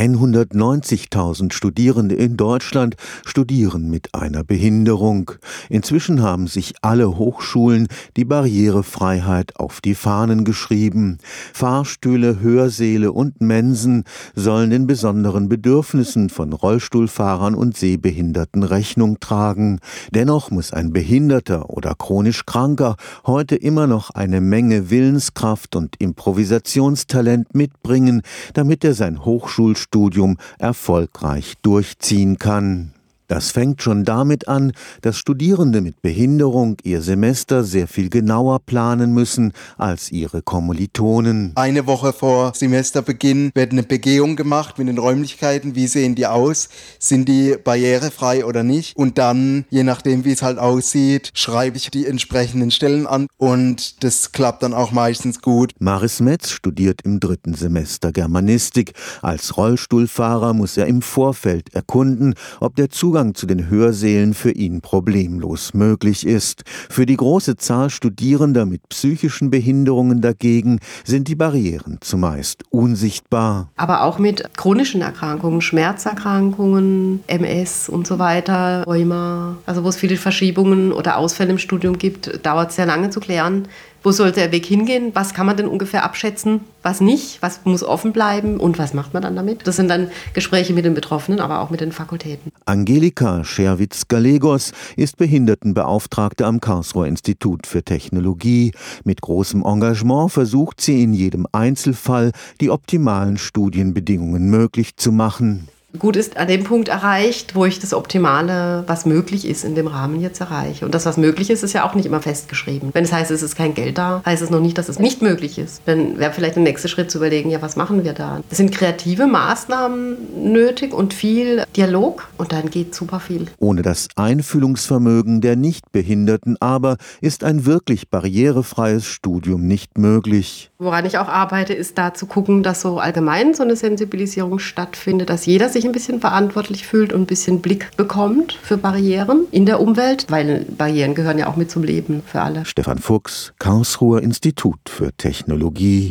190.000 Studierende in Deutschland studieren mit einer Behinderung. Inzwischen haben sich alle Hochschulen die Barrierefreiheit auf die Fahnen geschrieben. Fahrstühle, Hörsäle und Mensen sollen den besonderen Bedürfnissen von Rollstuhlfahrern und Sehbehinderten Rechnung tragen. Dennoch muss ein Behinderter oder chronisch Kranker heute immer noch eine Menge Willenskraft und Improvisationstalent mitbringen, damit er sein Hochschul Studium erfolgreich durchziehen kann. Das fängt schon damit an, dass Studierende mit Behinderung ihr Semester sehr viel genauer planen müssen als ihre Kommilitonen. Eine Woche vor Semesterbeginn wird eine Begehung gemacht mit den Räumlichkeiten. Wie sehen die aus? Sind die barrierefrei oder nicht? Und dann, je nachdem, wie es halt aussieht, schreibe ich die entsprechenden Stellen an und das klappt dann auch meistens gut. Maris Metz studiert im dritten Semester Germanistik. Als Rollstuhlfahrer muss er im Vorfeld erkunden, ob der Zugang Zugang zu den Hörsälen für ihn problemlos möglich ist. Für die große Zahl Studierender mit psychischen Behinderungen dagegen sind die Barrieren zumeist unsichtbar. Aber auch mit chronischen Erkrankungen, Schmerzerkrankungen, MS und so weiter, Rheuma, also wo es viele Verschiebungen oder Ausfälle im Studium gibt, dauert es sehr lange zu klären, wo sollte der Weg hingehen? Was kann man denn ungefähr abschätzen? Was nicht? Was muss offen bleiben? Und was macht man dann damit? Das sind dann Gespräche mit den Betroffenen, aber auch mit den Fakultäten. Angelika Scherwitz-Galegos ist Behindertenbeauftragte am Karlsruher Institut für Technologie. Mit großem Engagement versucht sie in jedem Einzelfall, die optimalen Studienbedingungen möglich zu machen gut ist an dem Punkt erreicht, wo ich das Optimale, was möglich ist, in dem Rahmen jetzt erreiche. Und das, was möglich ist, ist ja auch nicht immer festgeschrieben. Wenn es heißt, es ist kein Geld da, heißt es noch nicht, dass es nicht möglich ist. Dann wäre vielleicht der nächste Schritt zu überlegen, ja, was machen wir da? Es sind kreative Maßnahmen nötig und viel Dialog und dann geht super viel. Ohne das Einfühlungsvermögen der Nichtbehinderten aber ist ein wirklich barrierefreies Studium nicht möglich. Woran ich auch arbeite, ist da zu gucken, dass so allgemein so eine Sensibilisierung stattfindet, dass jeder sich sich ein bisschen verantwortlich fühlt und ein bisschen Blick bekommt für Barrieren in der Umwelt, weil Barrieren gehören ja auch mit zum Leben für alle. Stefan Fuchs, Karlsruher Institut für Technologie.